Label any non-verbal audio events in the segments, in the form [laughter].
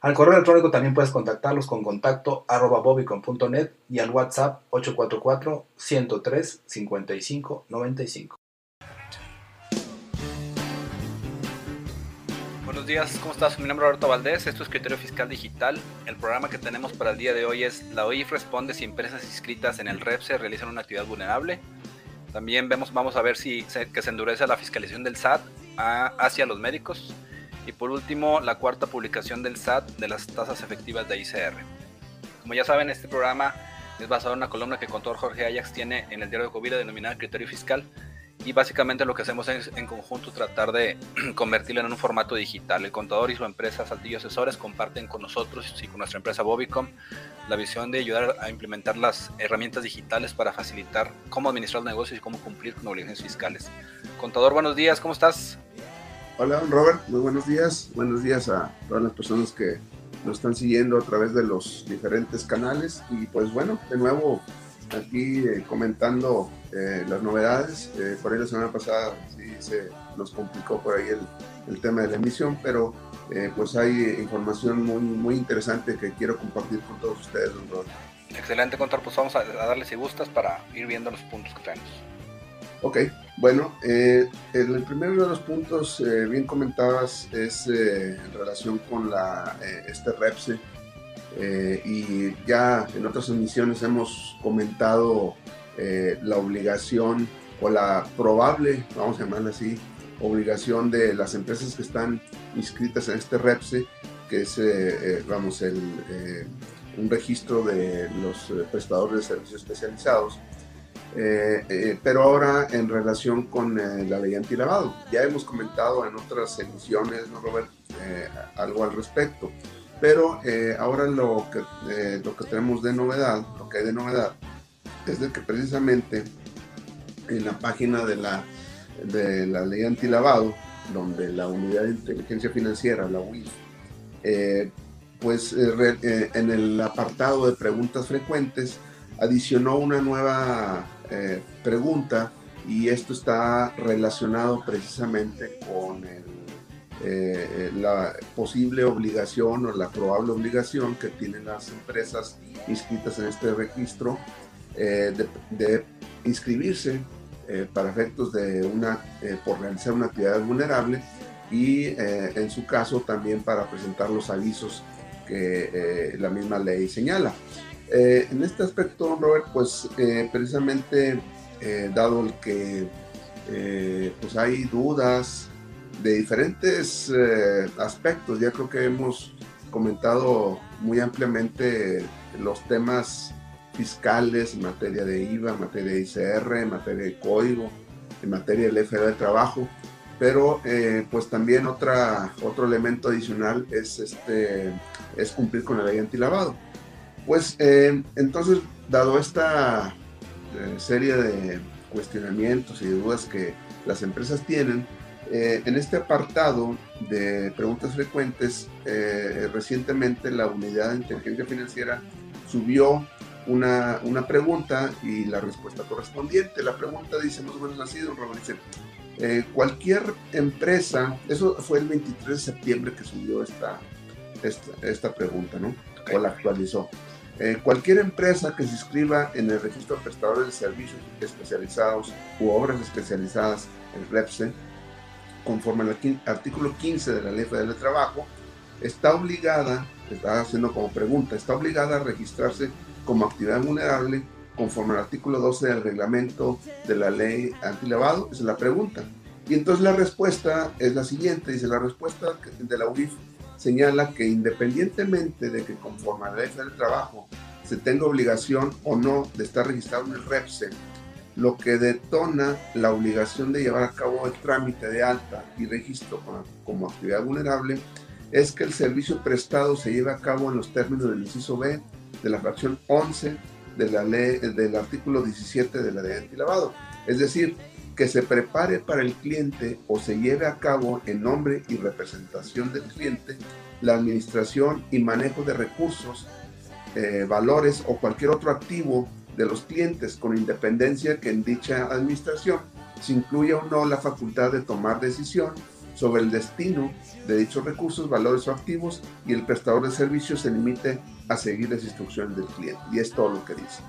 Al correo electrónico también puedes contactarlos con contacto arroba bobicon.net y al WhatsApp 844-103-5595. Buenos días, ¿cómo estás? Mi nombre es Roberto Valdés, esto es Criterio Fiscal Digital. El programa que tenemos para el día de hoy es la OIF responde si empresas inscritas en el REPSE realizan una actividad vulnerable. También vemos, vamos a ver si se, que se endurece la fiscalización del SAT hacia los médicos. Y por último, la cuarta publicación del SAT de las tasas efectivas de ICR. Como ya saben, este programa es basado en una columna que el contador Jorge Ajax tiene en el diario de Covida denominada Criterio Fiscal. Y básicamente lo que hacemos es en conjunto tratar de [clears throat] convertirlo en un formato digital. El contador y su empresa Saltillo Asesores comparten con nosotros y con nuestra empresa Bobicom la visión de ayudar a implementar las herramientas digitales para facilitar cómo administrar negocios y cómo cumplir con obligaciones fiscales. Contador, buenos días, ¿cómo estás? Hola, Robert, muy buenos días. Buenos días a todas las personas que nos están siguiendo a través de los diferentes canales. Y pues bueno, de nuevo aquí eh, comentando eh, las novedades. Eh, por ahí la semana pasada sí se nos complicó por ahí el, el tema de la emisión, pero pues hay información muy, muy interesante que quiero compartir con todos ustedes, Robert. Excelente, contador. Pues vamos a, a darle si gustas para ir viendo los puntos que tenemos. Ok, bueno, eh, el primero de los puntos, eh, bien comentabas, es eh, en relación con la, este REPSE. y ya en otras emisiones hemos comentado la obligación o la probable, vamos a llamarla así, obligación de las empresas que están inscritas en este REPSE, que es, vamos, el, un registro de los prestadores de servicios especializados eh, eh, pero ahora en relación con eh, la ley antilavado. Ya hemos comentado en otras emisiones, ¿no, Robert? algo al respecto. Pero ahora lo que, lo que tenemos de novedad, lo que hay de novedad, es de que precisamente en la página de la, de la ley antilavado, donde la unidad de inteligencia financiera, la UIF, pues en el apartado de preguntas frecuentes adicionó una nueva eh, pregunta y esto está relacionado precisamente con eh, la posible obligación o la probable obligación que tienen las empresas inscritas en este registro eh, de, inscribirse para efectos de una, por realizar una actividad vulnerable y en su caso también para presentar los avisos que la misma ley señala. Eh, en este aspecto, Robert, pues eh, precisamente eh, dado el que pues hay dudas de diferentes aspectos, ya creo que hemos comentado muy ampliamente los temas fiscales en materia de IVA, en materia de ICR, en materia de código, en materia del FDA de trabajo, pero pues también otra, otro elemento adicional es, este, es cumplir con la ley antilavado. Pues eh, entonces, dado esta eh, serie de cuestionamientos y dudas que las empresas tienen, eh, en este apartado de preguntas frecuentes, recientemente la unidad de inteligencia financiera subió una, una, pregunta y la respuesta correspondiente. La pregunta dice más o menos así, don Robert, dice, cualquier empresa, eso fue el 23 de septiembre que subió esta, esta, esta pregunta, ¿no? O la actualizó. Eh, cualquier empresa que se inscriba en el registro de prestadores de servicios especializados u obras especializadas en REPSE, conforme al artículo 15 de la Ley Federal de Trabajo, está obligada, está haciendo como pregunta, está obligada a registrarse como actividad vulnerable conforme al artículo 12 del reglamento de la ley antilavado? Esa es la pregunta. Y entonces la respuesta es la siguiente, dice la respuesta de la UIF señala que independientemente de que conforme a la ley del trabajo se tenga obligación o no de estar registrado en el REPSE, lo que detona la obligación de llevar a cabo el trámite de alta y registro como, actividad vulnerable es que el servicio prestado se lleve a cabo en los términos del inciso B de la fracción 11 de la ley, del artículo 17 de la ley antilavado. Es decir, que se prepare para el cliente o se lleve a cabo en nombre y representación del cliente la administración y manejo de recursos, eh, valores o cualquier otro activo de los clientes con independencia que en dicha administración se incluya o no la facultad de tomar decisión sobre el destino de dichos recursos, valores o activos y el prestador de servicios se limite a seguir las instrucciones del cliente. Y es todo lo que dice.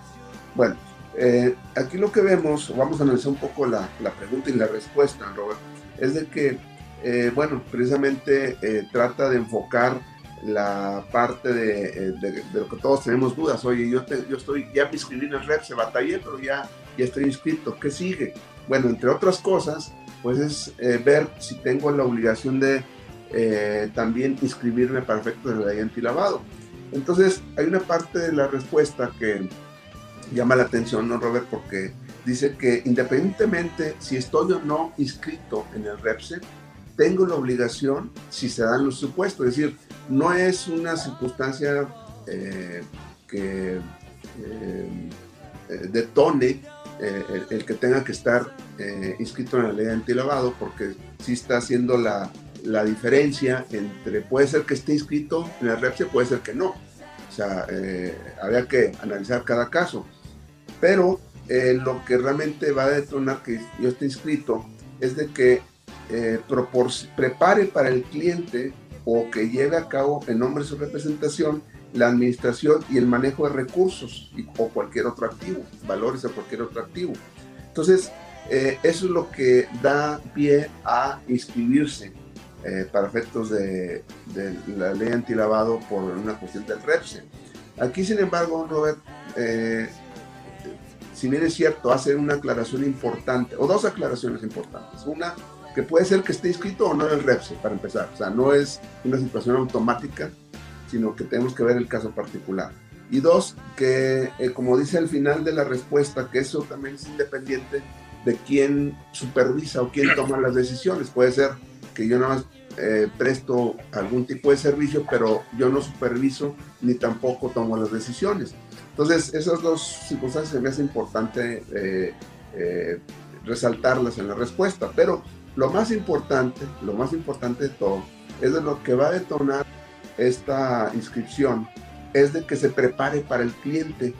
Bueno, eh, aquí lo que vemos, vamos a analizar un poco la, la pregunta y la respuesta, Robert, es de que, eh, bueno, precisamente eh, trata de enfocar la parte de, de, lo que todos tenemos dudas. Oye, yo, yo estoy, ya me inscribí en el REP, se batallé, pero ya, ya estoy inscrito. ¿Qué sigue? Bueno, entre otras cosas, pues es ver si tengo la obligación de también inscribirme para efectos de la antilavado. Entonces, hay una parte de la respuesta que llama la atención, ¿no, Robert? Porque dice que independientemente si estoy o no inscrito en el REPSE, tengo la obligación si se dan los supuestos. Es decir, no es una circunstancia eh, que eh, eh, detone el, que tenga que estar inscrito en la ley de antilavado, porque sí está haciendo la, la diferencia entre, puede ser que esté inscrito en el REPSE, puede ser que no. O sea, habría que analizar cada caso. Pero eh, lo que realmente va a detonar que yo esté inscrito es de que eh, prepare para el cliente o que lleve a cabo en nombre de su representación la administración y el manejo de recursos o cualquier otro activo, valores o cualquier otro activo. Entonces, eh, eso es lo que da pie a inscribirse para efectos de, de, la ley antilavado por una cuestión del REPSE. Aquí, sin embargo, Robert, si bien es cierto, hace una aclaración importante, o dos aclaraciones importantes. Una, que puede ser que esté inscrito o no en el REPSE, para empezar. O sea, no es una situación automática, sino que tenemos que ver el caso particular. Y dos, que eh, como dice al final de la respuesta, que eso también es independiente de quién supervisa o quién toma las decisiones. Puede ser que yo nada más eh, presto algún tipo de servicio, pero yo no superviso ni tampoco tomo las decisiones. Entonces, esas dos circunstancias me hace importante eh, eh, resaltarlas en la respuesta, pero lo más importante, lo más importante de todo, es de lo que va a detonar esta inscripción, es de que se prepare para el cliente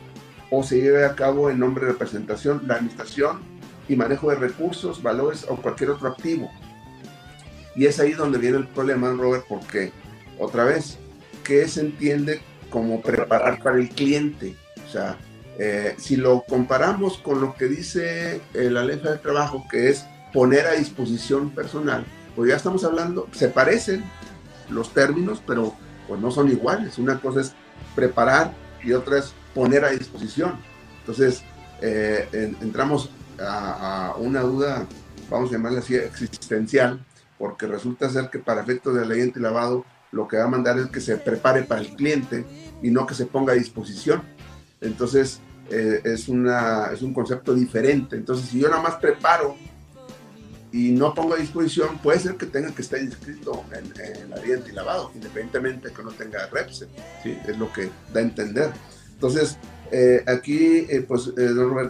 o se lleve a cabo en nombre de representación la administración y manejo de recursos, valores o cualquier otro activo. Y es ahí donde viene el problema, Robert, porque otra vez, ¿qué se entiende como preparar para el cliente? O sea, eh, si lo comparamos con lo que dice eh, la ley de trabajo, que es poner a disposición personal, pues ya estamos hablando, se parecen los términos, pero pues no son iguales. Una cosa es preparar y otra es poner a disposición. Entonces, eh, entramos a, una duda, vamos a llamarla así, existencial, porque resulta ser que para efectos de ley antilavado, lo que va a mandar es que se prepare para el cliente y no que se ponga a disposición. Entonces, eh, es, una, es un concepto diferente. Entonces, si yo nada más preparo y no pongo a disposición, puede ser que tenga que estar inscrito en, la ley antilavado, independientemente de que no tenga REPSE. ¿sí? Es lo que da a entender. Entonces, eh, aquí, eh, pues,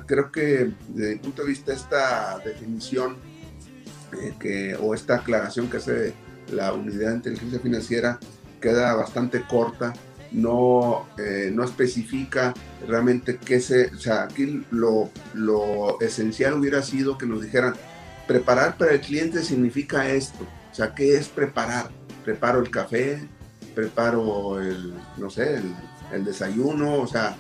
creo que desde mi punto de vista, esta definición que, o esta aclaración que hace la unidad de inteligencia financiera queda bastante corta no, eh, no especifica realmente qué se, o sea, aquí lo, lo, esencial hubiera sido que nos dijeran, preparar para el cliente significa esto, o sea, ¿qué es preparar? Preparo el café, preparo el, no sé, el, el desayuno, o sea,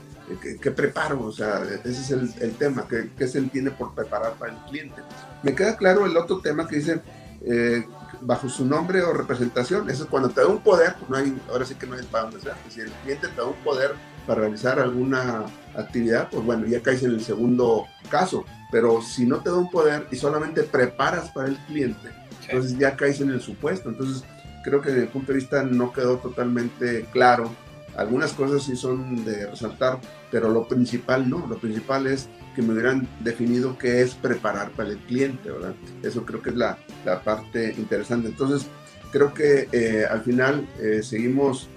¿qué, preparo? O sea, ese es el, el tema, ¿qué, ¿qué, se entiende por preparar para el cliente? Me queda claro el otro tema que dice, eh, bajo su nombre o representación. Eso es cuando te da un poder, pues no hay, ahora sí que no hay para dónde sea. Si el cliente te da un poder para realizar alguna actividad, pues bueno, ya caes en el segundo caso. Pero si no te da un poder y solamente preparas para el cliente, entonces ya caes en el supuesto. Entonces creo que desde el punto de vista no quedó totalmente claro algunas cosas sí son de resaltar, pero lo principal no, lo principal es que me hubieran definido qué es preparar para el cliente, ¿verdad? Eso creo que es la, la parte interesante. Entonces, creo que eh, al final eh, seguimos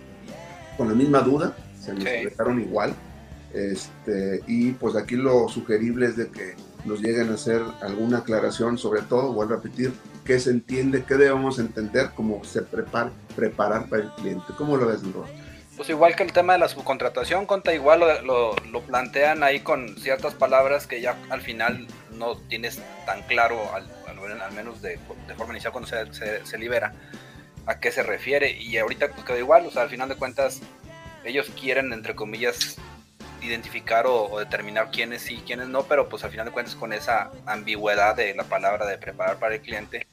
con la misma duda, se nos dejaron igual, este, y pues aquí lo sugerible es de que nos lleguen a hacer alguna aclaración, sobre todo, vuelvo a repetir, qué se entiende, qué debemos entender, cómo se prepara, preparar para el cliente. ¿Cómo lo ves? Pues igual que el tema de la subcontratación, conta igual lo, lo, plantean ahí con ciertas palabras que ya al final no tienes tan claro, al, al menos de, forma inicial cuando se, se, libera, a qué se refiere. Y ahorita pues quedó igual, o sea, al final de cuentas ellos quieren, entre comillas, identificar o, determinar quiénes sí, quiénes no, pero pues al final de cuentas con esa ambigüedad de la palabra de preparar para el cliente,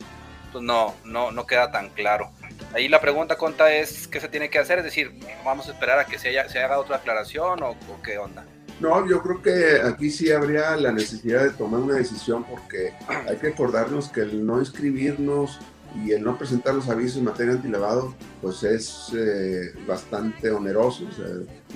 pues no, no, no queda tan claro. Ahí la pregunta, Conta, es qué se tiene que hacer, es decir, vamos a esperar a que se, haya, se haga otra aclaración o, o qué onda. No, yo creo que aquí sí habría la necesidad de tomar una decisión porque [clears throat] hay que acordarnos que el no inscribirnos y el no presentar los avisos en materia antilavado pues es eh, bastante oneroso, o sea,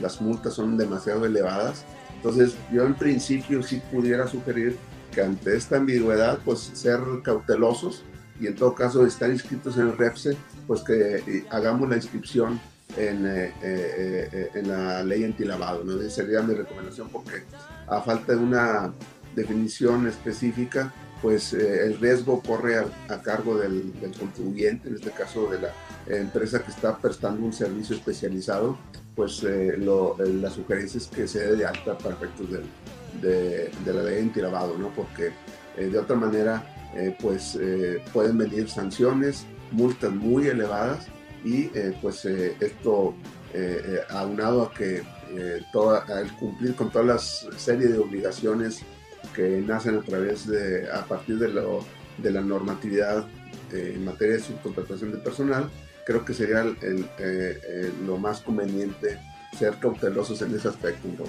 las multas son demasiado elevadas. Entonces yo en principio sí pudiera sugerir que ante esta ambigüedad pues ser cautelosos y en todo caso estar inscritos en el REPSE pues que eh, hagamos la inscripción en, eh, eh, en la ley antilavado. ¿no? Esa sería mi recomendación porque a falta de una definición específica pues eh, el riesgo corre a, cargo del, contribuyente, en este caso de la empresa que está prestando un servicio especializado, pues eh, lo, la sugerencia es que se dé de alta para efectos de, de, la ley antilavado, ¿no? porque eh, de otra manera pues pueden venir sanciones, multas muy elevadas y pues esto aunado a que toda, al cumplir con todas las serie de obligaciones que nacen a través de, a partir de, lo, de la normatividad eh, en materia de subcontratación de personal, creo que sería el, el, eh, lo más conveniente ser cautelosos en ese aspecto. ¿no?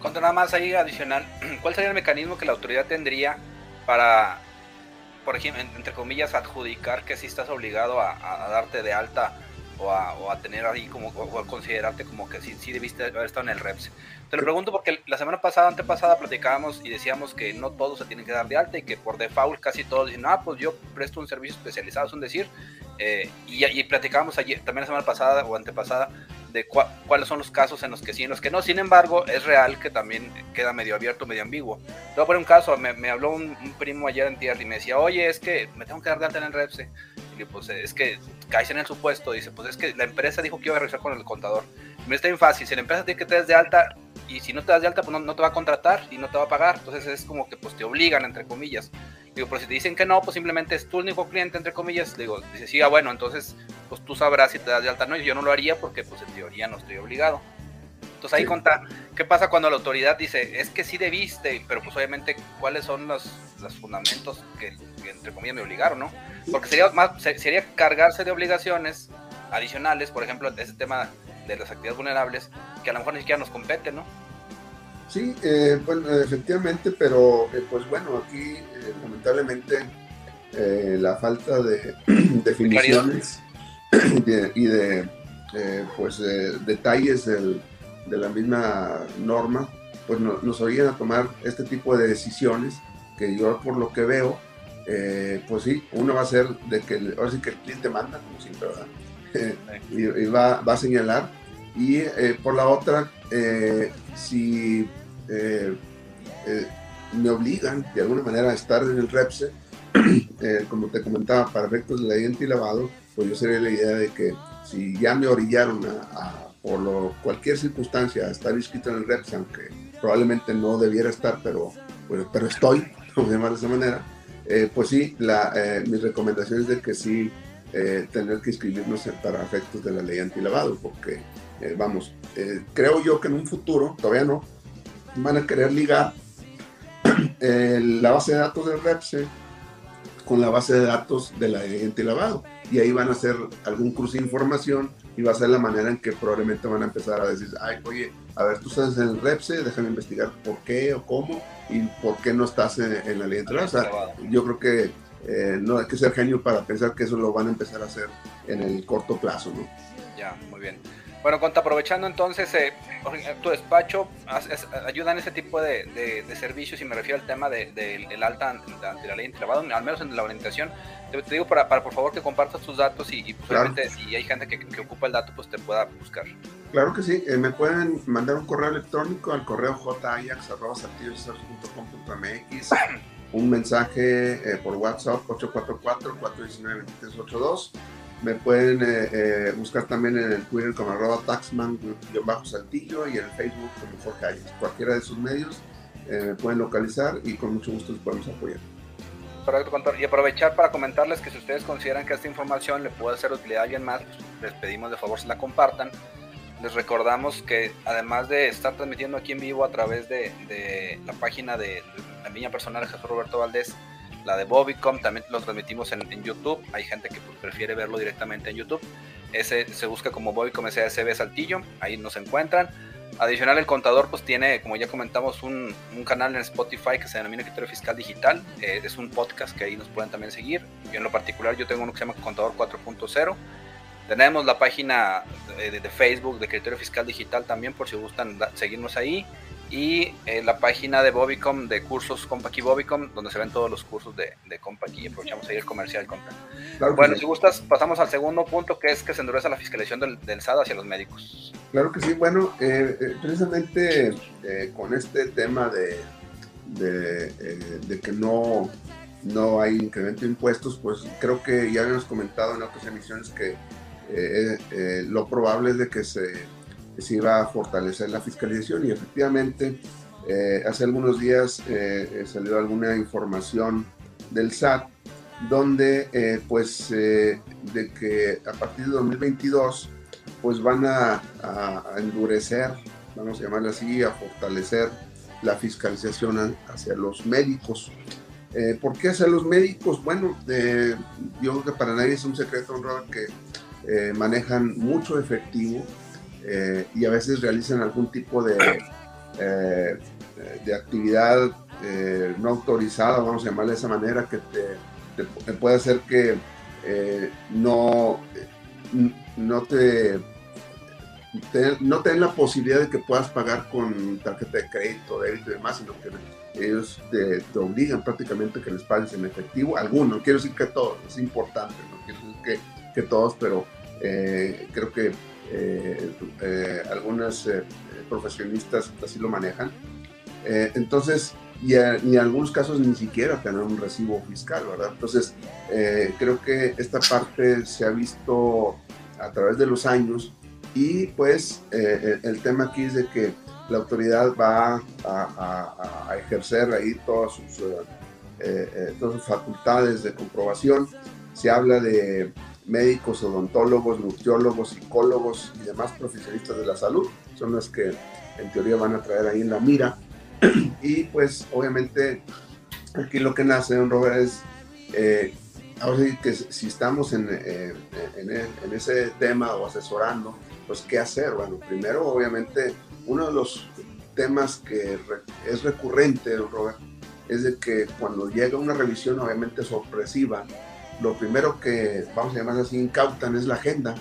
Contra nada más ahí adicional, [clears throat] ¿cuál sería el mecanismo que la autoridad tendría para, por ejemplo, entre comillas, adjudicar que si estás obligado a, a darte de alta o a, o a, tener ahí como, o a considerarte como que sí, sí debiste haber estado en el REPS? Te lo pregunto porque la semana pasada, antepasada, platicábamos y decíamos que no todos se tienen que dar de alta y que por default casi todos dicen, ah, pues yo presto un servicio especializado, es un decir. Eh, y, y, platicábamos ayer, también la semana pasada o antepasada de cuáles son los casos en los que sí, en los que no. Sin embargo, es real que también queda medio abierto, medio ambiguo. Te voy a poner un caso, me, me habló un, un, primo ayer en tierra y me decía, oye, es que me tengo que dar de alta en el REPSE. Y pues es que caes en el supuesto, dice, pues es que la empresa dijo que iba a regresar con el contador. Me está bien fácil, si la empresa tiene que te des de alta, y si no te das de alta, pues no, no, te va a contratar y no te va a pagar. Entonces es como que pues te obligan, entre comillas. Digo, pero si te dicen que no, pues simplemente es tu único cliente, entre comillas. Digo, dice, sí, ah, bueno, entonces pues tú sabrás si te das de alta no. Y yo no lo haría porque pues en teoría no estoy obligado. Entonces ahí sí. conta, ¿qué pasa cuando la autoridad dice, es que sí debiste, pero pues obviamente cuáles son los, los fundamentos que, que, entre comillas me obligaron, ¿no? Porque sería, más, sería cargarse de obligaciones adicionales, por ejemplo, ese tema de las actividades vulnerables que a lo mejor ni siquiera nos competen, ¿no? Sí, eh, bueno, efectivamente, pero eh, pues bueno, aquí eh, lamentablemente la falta de [clears throat] definiciones [clears throat] y de, pues detalles del, de la misma norma, pues no, nos obligan a tomar este tipo de decisiones que yo por lo que veo, pues sí, uno va a ser de que ahora sí que el cliente manda, como siempre, ¿verdad? Y, y va, va, a señalar. Y eh, por la otra, eh, si eh, me obligan de alguna manera a estar en el REPSE, [clears throat] como te comentaba, para efectos de la ley lavado, pues yo sería la idea de que si ya me orillaron a, a por lo, cualquier circunstancia a estar inscrito en el REPSE, aunque probablemente no debiera estar, pero, pero, pero estoy, [laughs] como llamar de esa manera, pues sí, la, mi recomendación es de que sí eh, tener que inscribirnos para efectos de la ley antilavado, porque, eh, vamos, eh, creo yo que en un futuro, todavía no, van a querer ligar [clears throat] la base de datos del REPSE con la base de datos de la ley antilavado, y ahí van a hacer algún cruce de información y va a ser la manera en que probablemente van a empezar a decir, ay, oye, a ver, tú estás en el REPSE, déjame investigar por qué o cómo y por qué no estás en, en la ley antilavado. O sea, yo creo que eh, no hay que ser genio para pensar que eso lo van a empezar a hacer en el corto plazo, ¿no? Ya, muy bien. Bueno, Conta, aprovechando entonces eh, tu despacho, ayuda en ese tipo de, servicios y me refiero al tema del de, alta ante la ley lavado, al menos en la orientación. Te, digo para, por favor que compartas tus datos y, y si hay gente que, ocupa el dato, pues te pueda buscar. Claro que sí, eh, me pueden mandar un correo electrónico al correo jayax.com.mx, [clears throat] un mensaje eh, por WhatsApp 844-419-2382 me pueden eh, eh, buscar también en el Twitter como arroba taxman-saltillo y en el Facebook como Jorge Cualquiera de sus medios me pueden localizar y con mucho gusto les podemos apoyar. Correcto, Y aprovechar para comentarles que si ustedes consideran que esta información le puede hacer utilidad a alguien más, les pedimos de favor se la compartan. Les recordamos que además de estar transmitiendo aquí en vivo a través de, la página de, de la niña personal Jesús Roberto Valdés, la de Bobicom también lo transmitimos en, YouTube. Hay gente que pues, prefiere verlo directamente en YouTube. Ese se busca como Bobicom SASB Saltillo. Ahí nos encuentran. Adicional, el contador pues tiene, como ya comentamos, un, canal en Spotify que se denomina Criterio Fiscal Digital. Eh, es un podcast que ahí nos pueden también seguir. Yo en lo particular yo tengo uno que se llama Contador 4.0. Tenemos la página de, de, Facebook de Criterio Fiscal Digital también por si gustan seguirnos ahí y eh, la página de Bobicom de cursos Compaqui Bobicom, donde se ven todos los cursos de, de Compaqui. Aprovechamos ahí el comercial. bueno, si gustas, pasamos al segundo punto, que es que se endurece la fiscalización del, del SAD hacia los médicos. Claro que sí. Bueno, eh, eh, precisamente con este tema de, de, que no, no hay incremento de impuestos, pues creo que ya habíamos comentado en otras emisiones que lo probable es de que se se iba a fortalecer la fiscalización y efectivamente eh, hace algunos días eh, salió alguna información del SAT donde eh, pues de que a partir de 2022 pues van a, endurecer, vamos a llamarle así, a fortalecer la fiscalización hacia los médicos. ¿Por qué hacia los médicos? Bueno, yo creo que para nadie es un secreto honrado que manejan mucho efectivo, eh, y a veces realizan algún tipo de, eh, de actividad eh, no autorizada, vamos a llamarle de esa manera, que te, puede hacer que no, no te, no te den la posibilidad de que puedas pagar con tarjeta de crédito, débito y demás, sino que ellos te, obligan prácticamente que les pagues en efectivo. Algunos, quiero decir que todos, es importante, no quiero decir que, que todos, pero creo que eh, eh, algunas eh, profesionistas así lo manejan. entonces, y, en algunos casos ni siquiera tener un recibo fiscal, ¿verdad? Entonces, creo que esta parte se ha visto a través de los años y pues el, tema aquí es de que la autoridad va a, a ejercer ahí todas sus, todas sus facultades de comprobación. Se habla de médicos, odontólogos, nutriólogos, psicólogos y demás profesionistas de la salud. Son los que en teoría van a traer ahí en la mira. [clears throat] y pues obviamente aquí lo que nace, don Robert, es, eh, que si estamos en, eh, en, ese tema o asesorando, pues qué hacer. Bueno, primero obviamente uno de los temas que es recurrente, don Robert, es de que cuando llega una revisión obviamente sorpresiva, lo primero que, vamos a llamar así, incautan es la agenda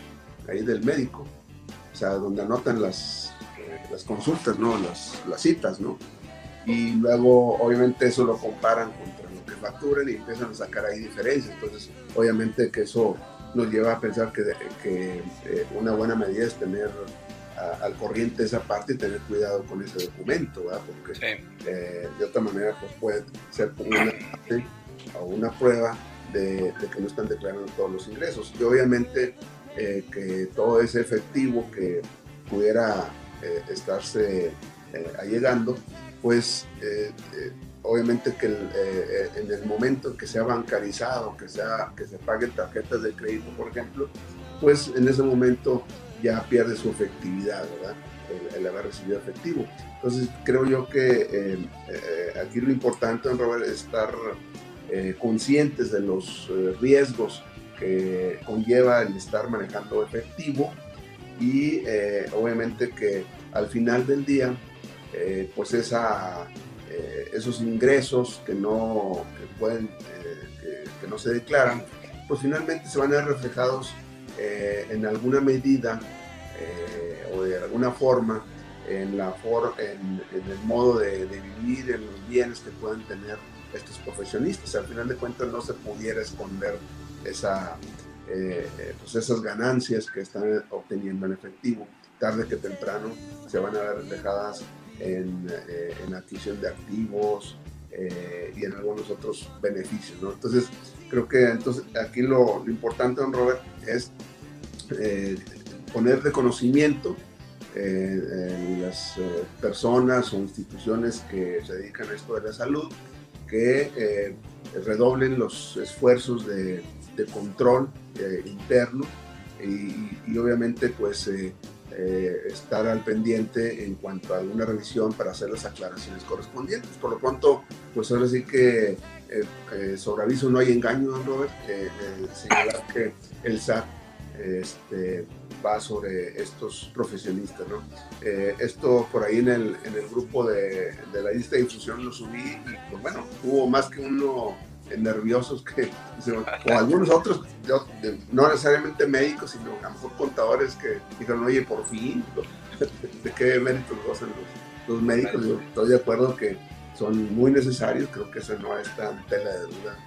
ahí del médico, o sea, donde anotan las, eh, las consultas, ¿no? Las, las citas, ¿no? Y luego, obviamente, eso lo comparan contra lo que facturan y empiezan a sacar ahí diferencias. Entonces, obviamente que eso nos lleva a pensar que, que eh, una buena medida es tener al corriente esa parte y tener cuidado con ese documento, ¿verdad? Porque eh, de otra manera pues puede ser una o una prueba de, que no están declarando todos los ingresos. Y obviamente eh, que todo ese efectivo que pudiera eh, estarse eh, allegando, pues obviamente que en el momento en que sea bancarizado, que, sea, que se paguen tarjetas de crédito, por ejemplo, pues en ese momento ya pierde su efectividad, ¿verdad? El, haber recibido efectivo. Entonces creo yo que aquí lo importante, es estar eh, conscientes de los eh, riesgos que conlleva el estar manejando efectivo y eh, obviamente que al final del día pues esa, esos ingresos que no, pueden, que, no se declaran, pues finalmente se van a ver reflejados en alguna medida o de alguna forma en, la en, el modo de, vivir, en los bienes que pueden tener estos profesionistas. Al final de cuentas no se pudiera esconder esa, eh, pues esas ganancias que están obteniendo en efectivo. Tarde que temprano se van a ver reflejadas en, en adquisición de activos, eh, y en algunos otros beneficios. ¿no? Entonces, creo que entonces, aquí lo, lo importante, don Robert, es eh, poner de conocimiento eh, las personas o instituciones que se dedican a esto de la salud, que redoblen los esfuerzos de, control interno y, obviamente pues eh, estar al pendiente en cuanto a alguna revisión para hacer las aclaraciones correspondientes. Por lo pronto, pues ahora sí que eh, eh, sobre aviso no hay engaño, Robert, señalar que el SAT este, va sobre estos profesionistas. ¿no? esto por ahí en el, en el grupo de, de, la lista de difusión lo subí y pues bueno, hubo más que uno nerviosos que, [laughs] o algunos otros, no necesariamente médicos, sino a lo mejor contadores que dijeron, oye, por fin, [laughs] ¿de qué méritos gozan los, los médicos? Yo estoy de acuerdo que son muy necesarios, creo que eso no está en tela de duda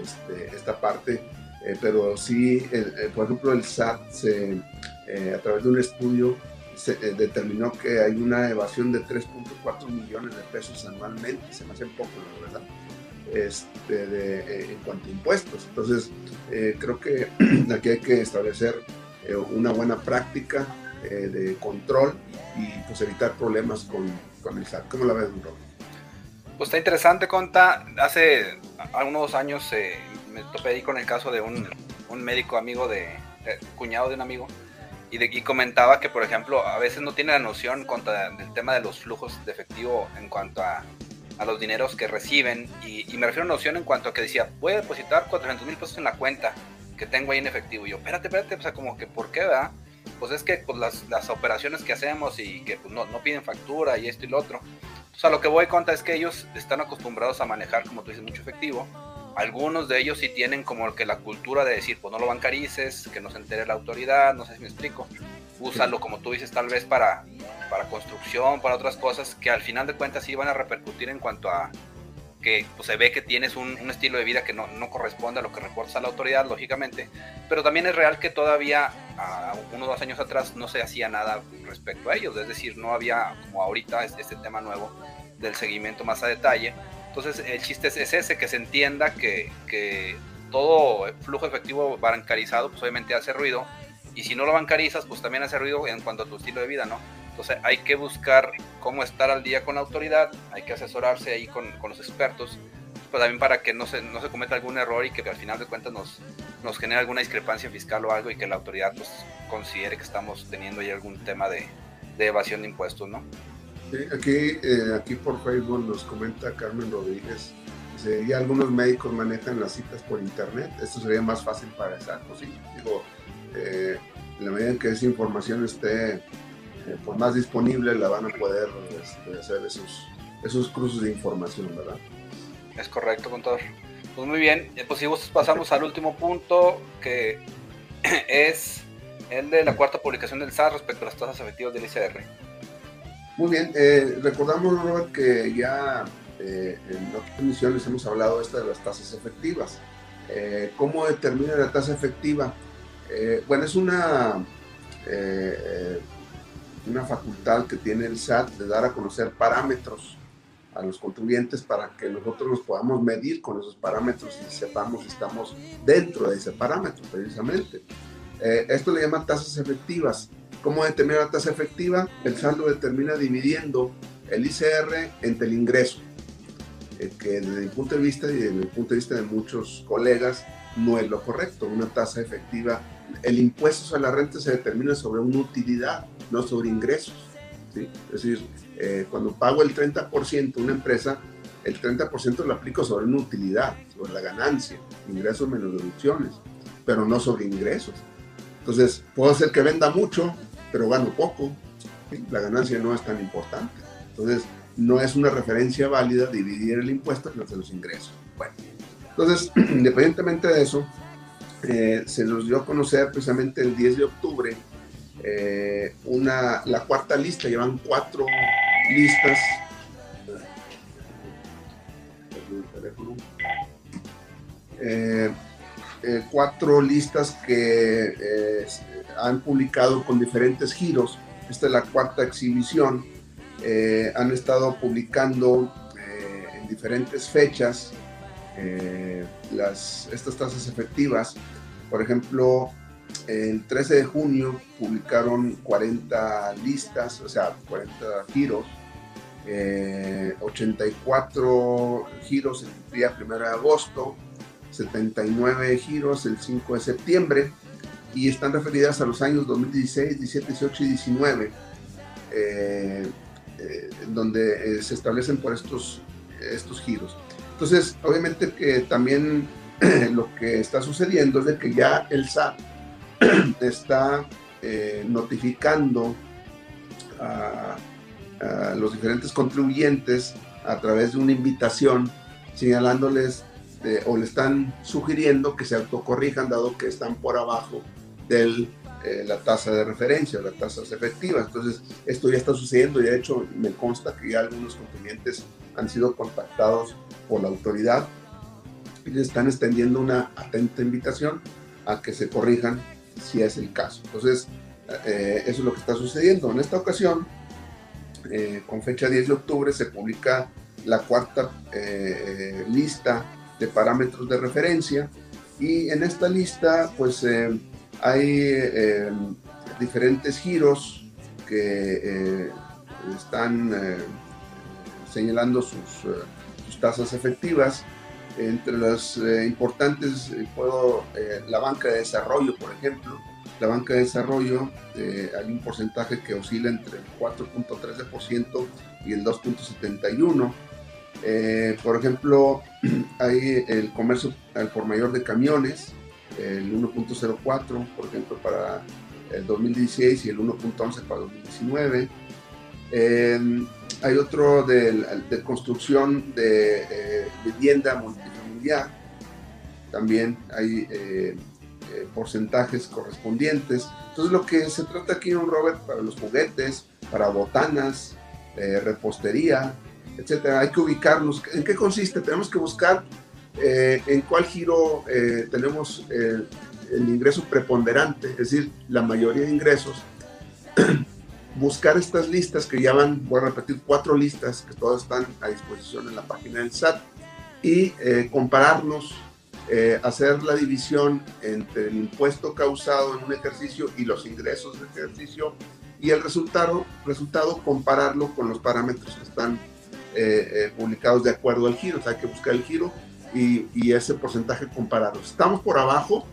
este, esta parte, eh, pero sí, por ejemplo, el SAT se, eh, a través de un estudio se, eh, determinó que hay una evasión de 3.4 millones de pesos anualmente, se me hace poco, la verdad este, de, eh, en cuanto a impuestos. Entonces, eh, creo que [clears throat] aquí hay que establecer eh, una buena práctica de control y pues evitar problemas con, con el SAT. ¿Cómo la ves, Bruno? Pues está interesante, Conta. Hace algunos años me topé ahí con el caso de un, un médico amigo de, cuñado de un amigo, y, de, y, comentaba que, por ejemplo, a veces no tiene la noción contra del tema de los flujos de efectivo en cuanto a a los dineros que reciben. Y, me refiero a noción en cuanto a que decía, voy a depositar 400 mil pesos en la cuenta que tengo ahí en efectivo. Y yo, espérate, espérate, o sea, como que, ¿por qué, verdad? Pues es que pues, las, las operaciones que hacemos y que pues, no, no, piden factura y esto y lo otro. O sea, lo que voy a contar es que ellos están acostumbrados a manejar, como tú dices, mucho efectivo. Algunos de ellos sí tienen como que la cultura de decir, pues no lo bancarices, que no se entere la autoridad, no sé si me explico. Úsalo, como tú dices, tal vez para para construcción, para otras cosas que al final de cuentas sí van a repercutir en cuanto a que pues, se ve que tienes un, estilo de vida que no, no, corresponde a lo que reportas a la autoridad, lógicamente, pero también es real que todavía a uno o dos años atrás no se hacía nada respecto a ellos, es decir, no había como ahorita este, este tema nuevo del seguimiento más a detalle. Entonces el chiste es, ese, que se entienda que, todo flujo efectivo bancarizado pues obviamente hace ruido y si no lo bancarizas pues también hace ruido en cuanto a tu estilo de vida, ¿no? Entonces hay que buscar cómo estar al día con la autoridad, hay que asesorarse ahí con, los expertos, pues también para que no se, no se cometa algún error y que al final de cuentas nos, nos genere alguna discrepancia fiscal o algo y que la autoridad pues, considere que estamos teniendo ahí algún tema de evasión de impuestos, ¿no? Aquí, eh, aquí por Facebook nos comenta Carmen Rodríguez, dice, ya algunos médicos manejan las citas por internet, esto sería más fácil para pues sí, digo, eh, en la medida en que esa información esté eh, por más disponible la van a poder este, hacer esos, esos cruces de información, ¿verdad? Es correcto, contador. Pues muy bien, pues si pasamos al último punto, que [clears throat] es el de la cuarta publicación del SAT respecto a las tasas efectivas del ICR. Muy bien, eh, recordamos, que ya en otras emisiones hemos hablado esta de las tasas efectivas. ¿Cómo determina la tasa efectiva? bueno, es una una facultad que tiene el SAT de dar a conocer parámetros a los contribuyentes para que nosotros nos podamos medir con esos parámetros y sepamos si estamos dentro de ese parámetro precisamente. Eh, esto le llaman tasas efectivas. ¿Cómo determina la tasa efectiva? El SAT lo determina dividiendo el ICR entre el ingreso, eh, que desde mi punto de vista y desde el punto de vista de muchos colegas no es lo correcto. Una tasa efectiva, el impuesto sobre la renta se determina sobre una utilidad no sobre ingresos. ¿sí? Es decir, eh, cuando pago el 30% una empresa, el 30% lo aplico sobre una utilidad, sobre la ganancia, ingresos menos deducciones, pero no sobre ingresos. Entonces, puedo hacer que venda mucho, pero gano poco. La ganancia no es tan importante. Entonces, no es una referencia válida dividir el impuesto entre los ingresos. Bueno, entonces, [clears throat] independientemente de eso, eh, se nos dio a conocer precisamente el 10 de octubre eh, una, la cuarta lista, llevan cuatro listas. Eh, eh, cuatro listas que han publicado con diferentes giros. Esta es la cuarta exhibición. han estado publicando en diferentes fechas las, estas tasas efectivas. Por ejemplo, el 13 de junio publicaron 40 listas, o sea, 40 giros, 84 eh, giros el día 1 de agosto, 79 giros el 5 de septiembre y están referidas a los años 2016, 17, 18 y 19, eh, eh, donde se establecen por estos, estos giros. Entonces, obviamente que también [clears throat] lo que está sucediendo es de que ya el SAT [clears throat] está eh, notificando a, los diferentes contribuyentes a través de una invitación señalándoles o le están sugiriendo que se autocorrijan dado que están por abajo de eh, la tasa de referencia, las tasas efectivas. Entonces, esto ya está sucediendo y de hecho me consta que ya algunos contribuyentes han sido contactados por la autoridad y les están extendiendo una atenta invitación a que se corrijan si es el caso. Entonces, eh, eso es lo que está sucediendo. En esta ocasión, eh, con fecha 10 de octubre, se publica la cuarta eh, lista de parámetros de referencia y en esta lista pues hay diferentes giros que están señalando sus, tasas efectivas entre las eh, importantes, eh, puedo, eh, la banca de desarrollo, por ejemplo. La banca de desarrollo hay un porcentaje que oscila entre el 4.13% y el 2.71%. por ejemplo, [clears throat] hay el comercio al por mayor de camiones, el 1.04, por ejemplo, para el 2016 y el 1.11 para 2019. Hay otro de, construcción de eh, vivienda multifamiliar. También hay eh, eh, porcentajes correspondientes. Entonces lo que se trata aquí, un Robert, para los juguetes, para botanas, repostería, etcétera, hay que ubicarnos. ¿En qué consiste? Tenemos que buscar en cuál giro tenemos el ingreso preponderante, es decir, la mayoría de ingresos [clears throat] buscar estas listas que ya van, voy a repetir, cuatro listas que todas están a disposición en la página del SAT y eh, compararlos, eh, hacer la división entre el impuesto causado en un ejercicio y los ingresos del ejercicio y el resultado, resultado compararlo con los parámetros que están eh, publicados de acuerdo al giro. Hay que buscar el giro y, ese porcentaje compararlo. Estamos por abajo,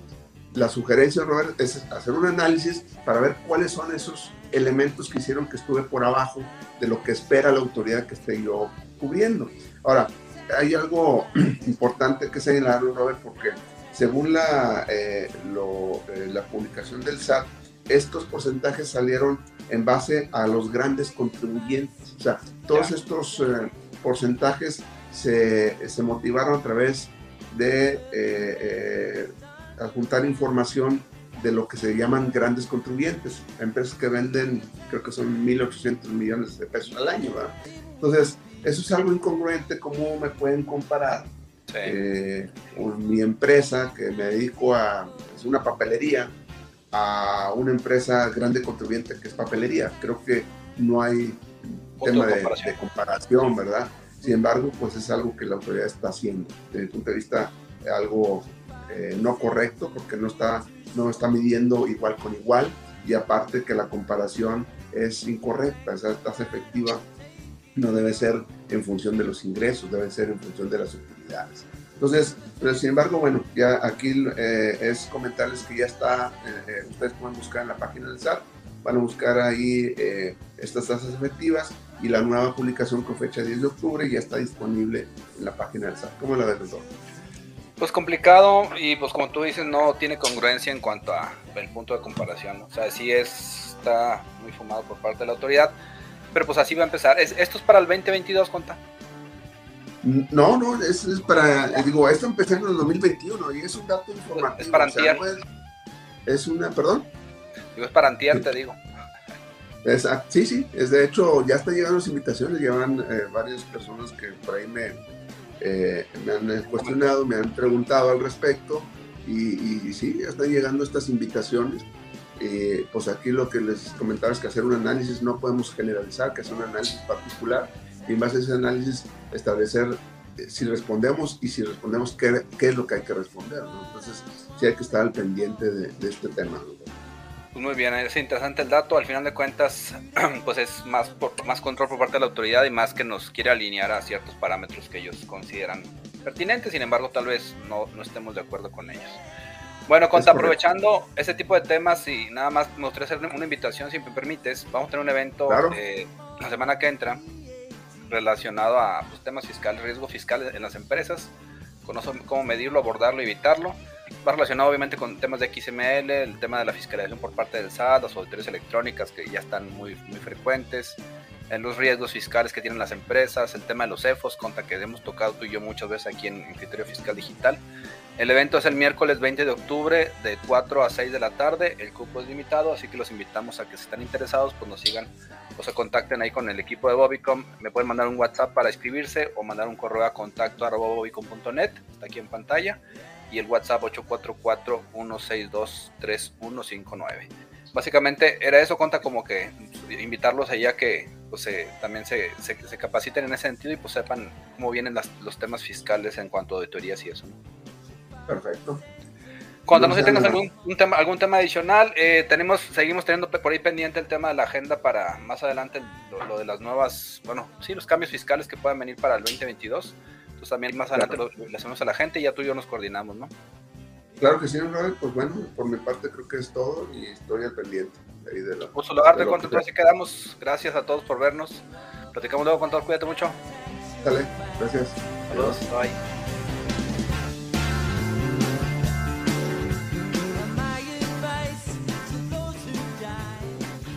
la sugerencia, Robert, es hacer un análisis para ver cuáles son esos elementos que hicieron que estuve por abajo de lo que espera la autoridad que esté yo cubriendo. Ahora, hay algo [clears throat] importante que señalar, Robert, porque según la, eh, eh, la publicación del SAT, estos porcentajes salieron en base a los grandes contribuyentes. O sea, todos estos eh, porcentajes se, se, motivaron a través de adjuntar información de lo que se llaman grandes contribuyentes, empresas que venden, creo que son 1.800 millones de pesos al año. ¿verdad? Entonces, eso es algo incongruente, ¿cómo me pueden comparar eh, mi empresa, que me dedico a es una papelería, a una empresa grande contribuyente que es papelería? Creo que no hay tema de, de, comparación, ¿verdad? Sin embargo, pues es algo que la autoridad está haciendo. Desde el punto de vista, algo eh, no correcto porque no está, no está midiendo igual con igual y aparte que la comparación es incorrecta, esa tasa efectiva no debe ser en función de los ingresos, debe ser en función de las utilidades. Entonces, pero sin embargo, bueno, ya aquí eh, es comentarles que ya está, eh, ustedes pueden buscar en la página del SAT, van a buscar ahí estas tasas efectivas y la nueva publicación con fecha 10 de octubre ya está disponible en la página del SAT. ¿Cómo la ves, doctor? Pues complicado y pues como tú dices no tiene congruencia en cuanto a el punto de comparación. O sea, sí es, está muy fumado por parte de la autoridad, pero pues así va a empezar. ¿Esto es para el 2022, Conta? No, no, es, para, digo, esto empezó en el 2021 y es un dato informativo. Es para antier. es, una, perdón. Digo, es para antier, te digo. Exacto. Sí, sí, es de hecho, ya están llegando las invitaciones, llevan eh, varias personas que por ahí me, eh, me han cuestionado, me han preguntado al respecto y, y sí, ya están llegando estas invitaciones. Eh, pues aquí lo que les comentaba es que hacer un análisis no podemos generalizar, que hacer un análisis particular y en base a ese análisis establecer si respondemos y si respondemos qué, qué, es lo que hay que responder. ¿no? Entonces sí hay que estar al pendiente de, de este tema. ¿no? Pues muy bien, es interesante el dato. Al final de cuentas, [clears throat] pues es más, por, más control por parte de la autoridad y más que nos quiere alinear a ciertos parámetros que ellos consideran pertinentes. Sin embargo, tal vez no, no estemos de acuerdo con ellos. Bueno, Conta, aprovechando ese tipo de temas y nada más me gustaría hacer una invitación, si me permites. Vamos a tener un evento claro. eh, la semana que entra relacionado a pues, temas fiscales, riesgo fiscal en las empresas, conocer cómo medirlo, abordarlo, evitarlo va relacionado obviamente con temas de XML, el tema de la fiscalización por parte del SAT, las auditorías electrónicas que ya están muy, muy frecuentes, en los riesgos fiscales que tienen las empresas, el tema de los EFOS, contra que hemos tocado tú y yo muchas veces aquí en, en Criterio Fiscal Digital. El evento es el miércoles 20 de octubre de 4 a 6 de la tarde, el cupo es limitado, así que los invitamos a que si están interesados, pues nos sigan o se contacten ahí con el equipo de Bobicom, me pueden mandar un WhatsApp para inscribirse o mandar un correo a contacto bobicom.net, está aquí en pantalla y el WhatsApp 844-162-3159. Básicamente era eso, conta como que invitarlos allá que pues, también se, capaciten en ese sentido y pues sepan cómo vienen las, los temas fiscales en cuanto a auditorías y eso. Perfecto. Cuando no, sé tengas algún, tema, algún tema adicional, eh, tenemos, seguimos teniendo por ahí pendiente el tema de la agenda para más adelante lo, lo, de las nuevas, bueno, sí, los cambios fiscales que puedan venir para el 2022. Entonces también más adelante claro. lo, le hacemos a la gente y ya tú y yo nos coordinamos, ¿no? Claro que sí, Robert, pues bueno, por mi parte creo que es todo y estoy al pendiente. De ahí de la, pues saludarte con tu así quedamos. Gracias a todos por vernos. Platicamos luego con todos, cuídate mucho. Dale, gracias. Saludos, bye.